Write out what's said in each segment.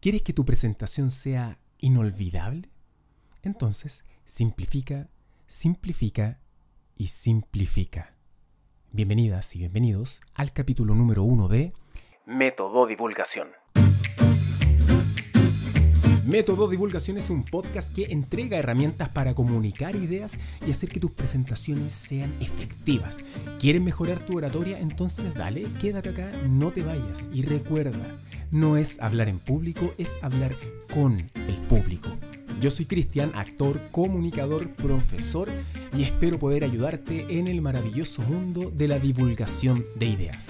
¿Quieres que tu presentación sea inolvidable? Entonces, simplifica, simplifica y simplifica. Bienvenidas y bienvenidos al capítulo número uno de Método Divulgación. Método Divulgación es un podcast que entrega herramientas para comunicar ideas y hacer que tus presentaciones sean efectivas. ¿Quieres mejorar tu oratoria? Entonces dale, quédate acá, no te vayas. Y recuerda, no es hablar en público, es hablar con el público. Yo soy Cristian, actor, comunicador, profesor y espero poder ayudarte en el maravilloso mundo de la divulgación de ideas.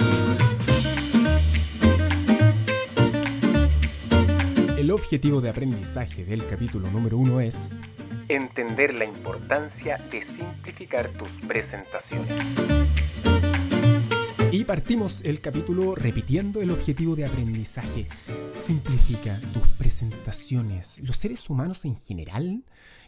El objetivo de aprendizaje del capítulo número uno es entender la importancia de simplificar tus presentaciones. Y partimos el capítulo repitiendo el objetivo de aprendizaje. Simplifica tus presentaciones. Los seres humanos en general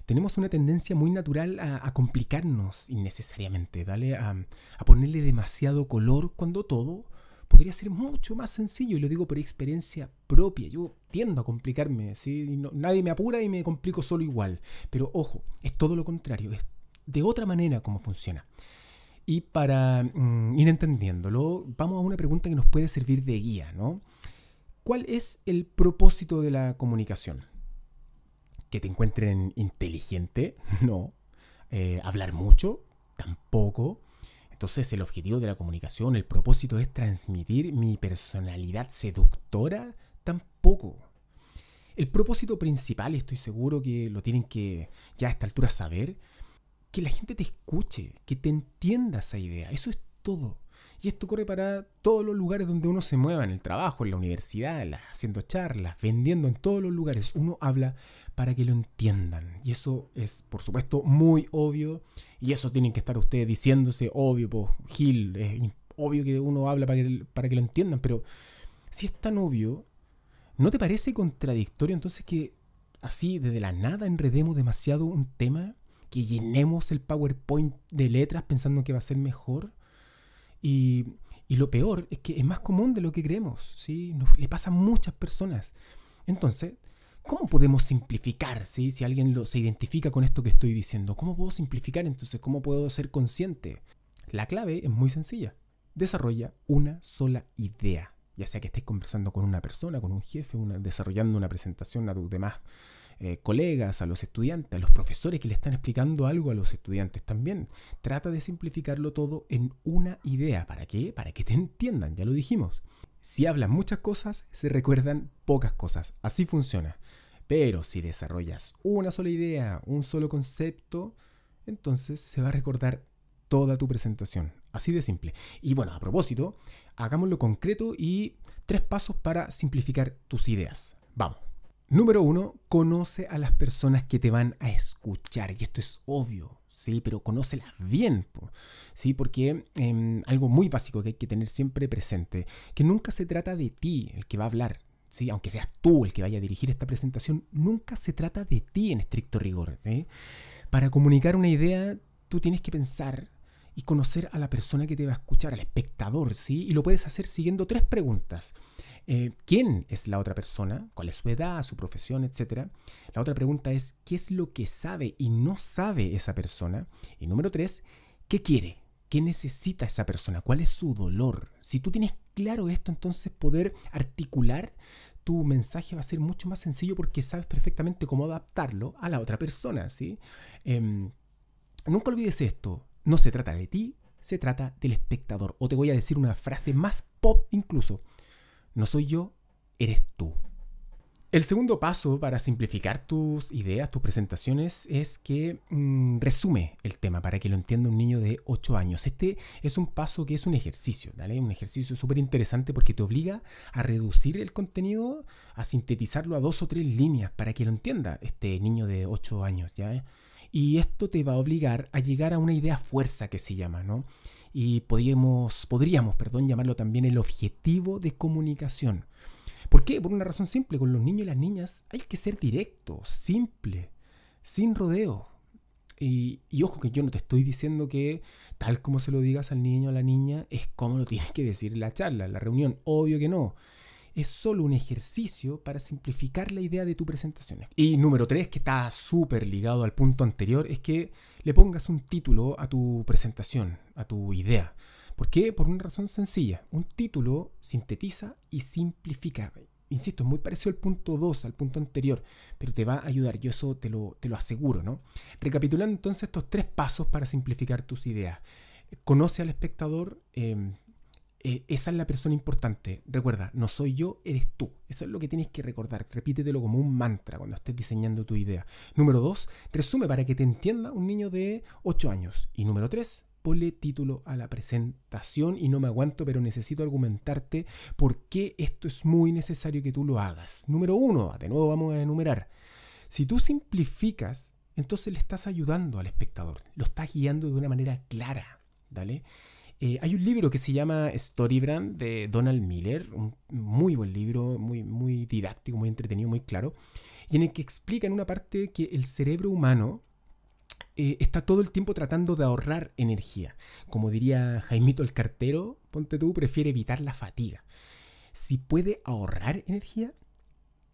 tenemos una tendencia muy natural a, complicarnos innecesariamente, ¿dale? A, a ponerle demasiado color cuando todo podría ser mucho más sencillo, y lo digo por experiencia propia. Yo tiendo a complicarme, ¿sí? nadie me apura y me complico solo igual. Pero ojo, es todo lo contrario, es de otra manera como funciona. Y para mm, ir entendiéndolo, vamos a una pregunta que nos puede servir de guía, ¿no? ¿Cuál es el propósito de la comunicación? ¿Que te encuentren inteligente? No. Eh, ¿Hablar mucho? Tampoco. Entonces el objetivo de la comunicación, el propósito es transmitir mi personalidad seductora, tampoco. El propósito principal, estoy seguro que lo tienen que ya a esta altura saber, que la gente te escuche, que te entienda esa idea. Eso es todo. Y esto corre para todos los lugares donde uno se mueva, en el trabajo, en la universidad, haciendo charlas, vendiendo, en todos los lugares. Uno habla para que lo entiendan. Y eso es, por supuesto, muy obvio. Y eso tienen que estar ustedes diciéndose, obvio, pues, Gil, es obvio que uno habla para que, para que lo entiendan. Pero si es tan obvio, ¿no te parece contradictorio entonces que así, desde la nada, enredemos demasiado un tema? Que llenemos el PowerPoint de letras pensando que va a ser mejor. Y, lo peor es que es más común de lo que creemos, ¿sí? le pasa a muchas personas. Entonces, ¿cómo podemos simplificar, ¿sí? Si alguien se identifica con esto que estoy diciendo, ¿cómo puedo simplificar entonces? ¿Cómo puedo ser consciente? La clave es muy sencilla. Desarrolla una sola idea. Ya sea que estés conversando con una persona, con un jefe, desarrollando una presentación a tus demás eh, colegas, a los estudiantes, a los profesores que le están explicando algo a los estudiantes también. Trata de simplificarlo todo en una idea. ¿Para qué? Para que te entiendan, ya lo dijimos. Si hablan muchas cosas, se recuerdan pocas cosas. Así funciona. Pero si desarrollas una sola idea, un solo concepto, entonces se va a recordar toda tu presentación. Así de simple. Y bueno, a propósito, hagámoslo concreto y tres pasos para simplificar tus ideas. Vamos. Número uno, conoce a las personas que te van a escuchar. Y esto es obvio, ¿sí? Pero conócelas bien, ¿sí? Porque em, algo muy básico que hay que tener siempre presente, que nunca se trata de ti el que va a hablar, ¿sí? Aunque seas tú el que vaya a dirigir esta presentación, nunca se trata de ti en estricto rigor, Para comunicar una idea, tú tienes que pensar y conocer a la persona que te va a escuchar, al espectador, ¿sí? Y lo puedes hacer siguiendo tres preguntas. Eh, ¿Quién es la otra persona? ¿Cuál es su edad, su profesión, etcétera? La otra pregunta es ¿qué es lo que sabe y no sabe esa persona? Y número tres, ¿qué quiere? ¿Qué necesita esa persona? ¿Cuál es su dolor? Si tú tienes claro esto, entonces poder articular tu mensaje va a ser mucho más sencillo porque sabes perfectamente cómo adaptarlo a la otra persona, ¿sí? Em, nunca olvides esto, no se trata de ti, se trata del espectador. O te voy a decir una frase más pop incluso. No soy yo, eres tú. El segundo paso para simplificar tus ideas, tus presentaciones, es que mm, resume el tema para que lo entienda un niño de 8 años. Este es un paso que es un ejercicio, ¿vale? Un ejercicio súper interesante porque te obliga a reducir el contenido, a sintetizarlo a dos o tres líneas para que lo entienda este niño de 8 años, ¿ya? Y esto te va a obligar a llegar a una idea fuerza que se llama, ¿no? Y podríamos, podríamos perdón, llamarlo también el objetivo de comunicación. ¿Por qué? Por una razón simple, con los niños y las niñas hay que ser directo, simple, sin rodeo. Y, ojo que yo no te estoy diciendo que tal como se lo digas al niño o a la niña es como lo tienes que decir en la charla, en la reunión. Obvio que no. Es solo un ejercicio para simplificar la idea de tu presentación. Y número tres, que está súper ligado al punto anterior, es que le pongas un título a tu presentación, a tu idea. ¿Por qué? Por una razón sencilla. Un título sintetiza y simplifica. Insisto, es muy parecido al punto 2, al punto anterior, pero te va a ayudar, yo eso te lo, te lo aseguro, ¿no? Recapitulando entonces estos tres pasos para simplificar tus ideas. Conoce al espectador, em, eh, esa es la persona importante. Recuerda, no soy yo, eres tú. Eso es lo que tienes que recordar. Repítetelo como un mantra cuando estés diseñando tu idea. Número dos, resume para que te entienda un niño de 8 años. Y número tres, ponle título a la presentación y no me aguanto, pero necesito argumentarte por qué esto es muy necesario que tú lo hagas. Número uno, de nuevo vamos a enumerar. Si tú simplificas, entonces le estás ayudando al espectador, lo estás guiando de una manera clara. ¿Dale? Eh, hay un libro que se llama Storybrand de Donald Miller, un muy buen libro, muy, muy didáctico, muy entretenido, muy claro, y en el que explica en una parte que el cerebro humano eh, está todo el tiempo tratando de ahorrar energía. Como diría Jaimito el cartero, ponte tú, prefiere evitar la fatiga. Si puede ahorrar energía,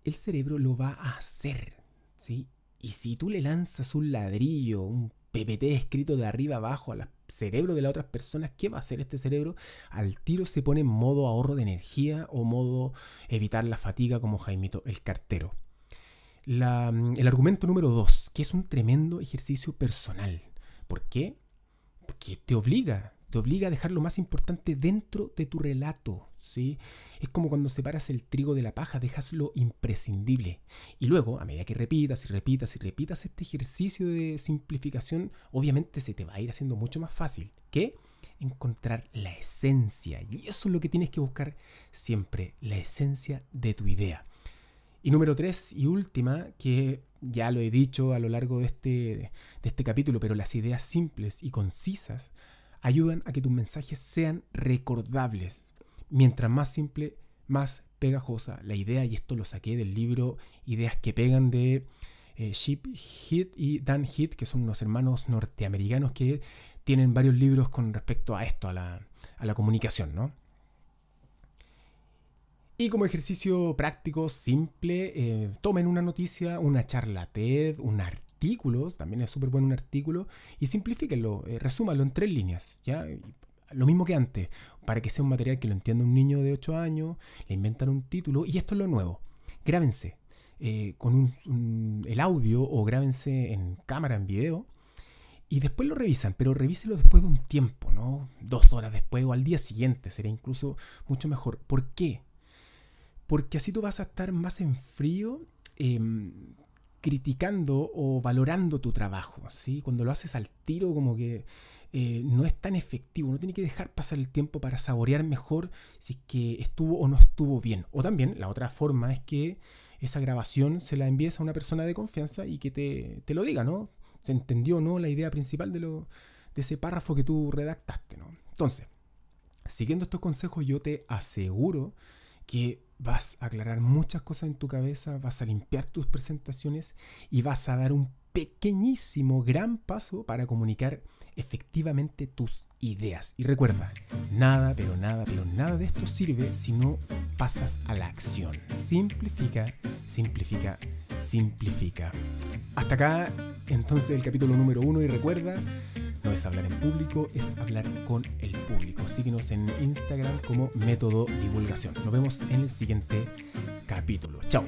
el cerebro lo va a hacer, ¿sí? Y si tú le lanzas un ladrillo, un PPT escrito de arriba abajo al cerebro de las otras personas, ¿qué va a hacer este cerebro? Al tiro se pone en modo ahorro de energía o modo evitar la fatiga como Jaimito el cartero. el argumento número dos, que es un tremendo ejercicio personal. ¿Por qué? Porque te obliga, te obliga a dejar lo más importante dentro de tu relato, Es como cuando separas el trigo de la paja, dejas lo imprescindible. Y luego, a medida que repitas y repitas y repitas este ejercicio de simplificación, obviamente se te va a ir haciendo mucho más fácil. ¿Qué? Encontrar la esencia. Y eso es lo que tienes que buscar siempre, la esencia de tu idea. Y número tres y última, que ya lo he dicho a lo largo de este, de este capítulo, pero las ideas simples y concisas ayudan a que tus mensajes sean recordables. Mientras más simple, más pegajosa la idea, y esto lo saqué del libro Ideas que pegan de eh, Chip Heath y Dan Heath, que son unos hermanos norteamericanos que tienen varios libros con respecto a esto, a la, comunicación, ¿no? Y como ejercicio práctico, simple, eh, tomen una noticia, una charla TED, un artículo también es súper bueno un artículo, y simplifíquenlo, eh, resúmalo en tres líneas, ¿ya? Lo mismo que antes, para que sea un material que lo entienda un niño de 8 años, le inventan un título, y esto es lo nuevo, grábense eh, con el audio o grábense en cámara, en video, y después lo revisan, pero revíselo después de un tiempo, ¿no? Dos horas después o al día siguiente, sería incluso mucho mejor. ¿Por qué? Porque así tú vas a estar más en frío, em, criticando o valorando tu trabajo. ¿sí? Cuando lo haces al tiro como que eh, no es tan efectivo, no tiene que dejar pasar el tiempo para saborear mejor si es que estuvo o no estuvo bien. O también la otra forma es que esa grabación se la envíes a una persona de confianza y que te, te lo diga, ¿no? ¿Se entendió o no la idea principal de, lo, de ese párrafo que tú redactaste, ¿no? Entonces, siguiendo estos consejos yo te aseguro que vas a aclarar muchas cosas en tu cabeza, vas a limpiar tus presentaciones y vas a dar un pequeñísimo, gran paso para comunicar efectivamente tus ideas. Y recuerda, nada, pero nada, pero nada de esto sirve si no pasas a la acción. Simplifica, simplifica, simplifica. Hasta acá, entonces, el capítulo número uno y recuerda, no es hablar en público, es hablar con el público. Síguenos en Instagram como método divulgación. Nos vemos en el siguiente capítulo. Chao.